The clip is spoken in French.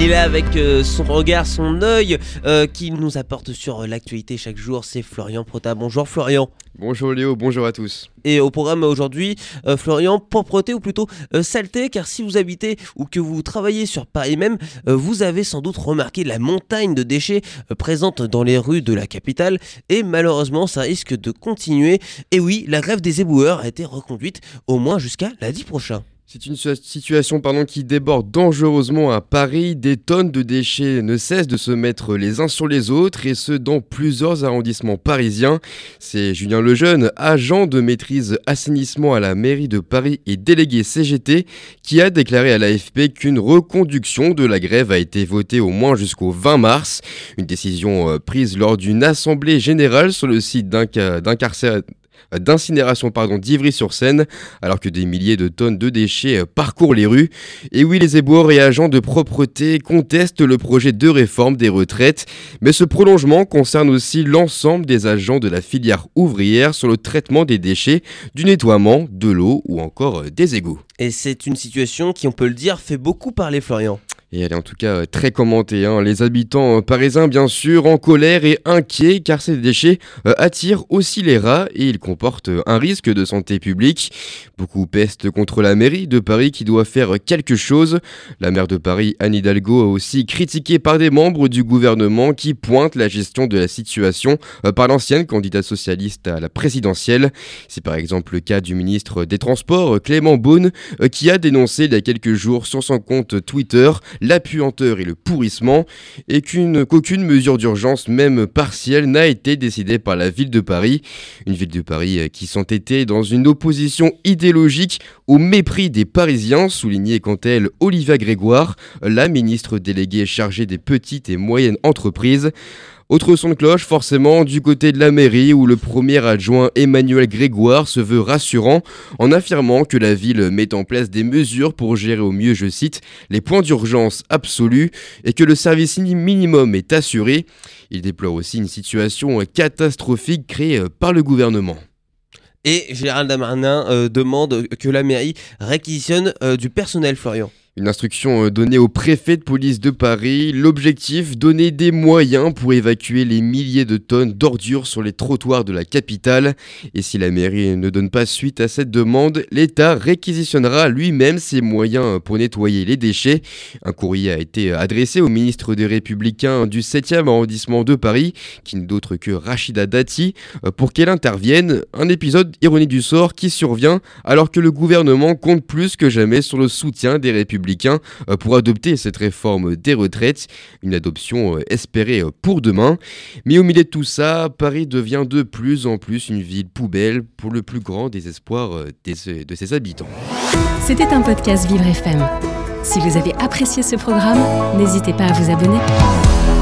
Il est là avec euh, son regard, son œil euh, qui nous apporte sur euh, l'actualité chaque jour. C'est Florian Prota. Bonjour Florian. Bonjour Léo, bonjour à tous. Et au programme aujourd'hui, Florian, propreté ou plutôt saleté, car si vous habitez ou que vous travaillez sur Paris même, vous avez sans doute remarqué la montagne de déchets présente dans les rues de la capitale, et malheureusement ça risque de continuer. Et oui, la grève des éboueurs a été reconduite au moins jusqu'à lundi prochain. C'est une situation pardon, qui déborde dangereusement à Paris. Des tonnes de déchets ne cessent de se mettre les uns sur les autres et ce dans plusieurs arrondissements parisiens. C'est Julien Lejeune, agent de maîtrise assainissement à la mairie de Paris et délégué CGT, qui a déclaré à l'AFP qu'une reconduction de la grève a été votée au moins jusqu'au 20 mars. Une décision euh, prise lors d'une assemblée générale sur le site d'incarcération d'incinération d'Ivry-sur-Seine alors que des milliers de tonnes de déchets euh, parcourent les rues. Et oui les éboueurs et agents de propreté contestent le projet de réforme des retraites. Mais ce prolongement concerne aussi l'ensemble des agents de la filière ouvrière sur le traitement des déchets du nettoiement de l'eau ou encore euh, des égouts Et c'est une situation qui, on peut le dire, fait beaucoup parler Florian. Et elle est en tout cas euh, très commentée. hein. Les habitants euh, parisiens, bien sûr, en colère et inquiets car ces déchets euh, attirent aussi les rats et ils comportent un risque de santé publique. Beaucoup pestent contre la mairie de Paris qui doit faire quelque chose. La maire de Paris, Anne Hidalgo, a aussi critiqué par des membres du gouvernement qui pointent la gestion de la situation par l'ancienne candidate socialiste à la présidentielle. C'est par exemple le cas du ministre des Transports, Clément Beaune, qui a dénoncé il y a quelques jours sur son compte Twitter la puanteur et le pourrissement, et qu'aucune mesure d'urgence, même partielle, n'a été décidée par la ville de Paris. Une ville de Paris euh, qui s'entêtait dans une opposition idéologique au mépris des Parisiens, soulignait quant à elle Olivia Grégoire, la ministre déléguée chargée des petites et moyennes entreprises. Autre son de cloche, forcément, du côté de la mairie, où le premier adjoint Emmanuel Grégoire se veut rassurant en affirmant que la ville met en place des mesures pour gérer au mieux, je cite, les points d'urgence absolus et que le service minimum est assuré. Il déplore aussi une situation catastrophique créée euh, par le gouvernement. Et Gérald Darmanin euh, demande que la mairie réquisitionne euh, du personnel Florian. Une instruction euh, donnée au préfet de police de Paris. L'objectif, donner des moyens pour évacuer les milliers de tonnes d'ordures sur les trottoirs de la capitale. Et si la mairie ne donne pas suite à cette demande, l'État réquisitionnera lui-même ses moyens pour nettoyer les déchets. Un courrier a été adressé au ministre des Républicains du 7e arrondissement de Paris, qui n'est d'autre que Rachida Dati, euh, pour qu'elle intervienne. Un épisode ironique du sort qui survient alors que le gouvernement compte plus que jamais sur le soutien des républicains euh, pour adopter cette réforme des retraites, une adoption euh, espérée euh, pour demain. Mais au milieu de tout ça, Paris devient de plus en plus une ville poubelle pour le plus grand désespoir de ses habitants. C'était un podcast Vivre FM. Si vous avez apprécié ce programme, n'hésitez pas à vous abonner.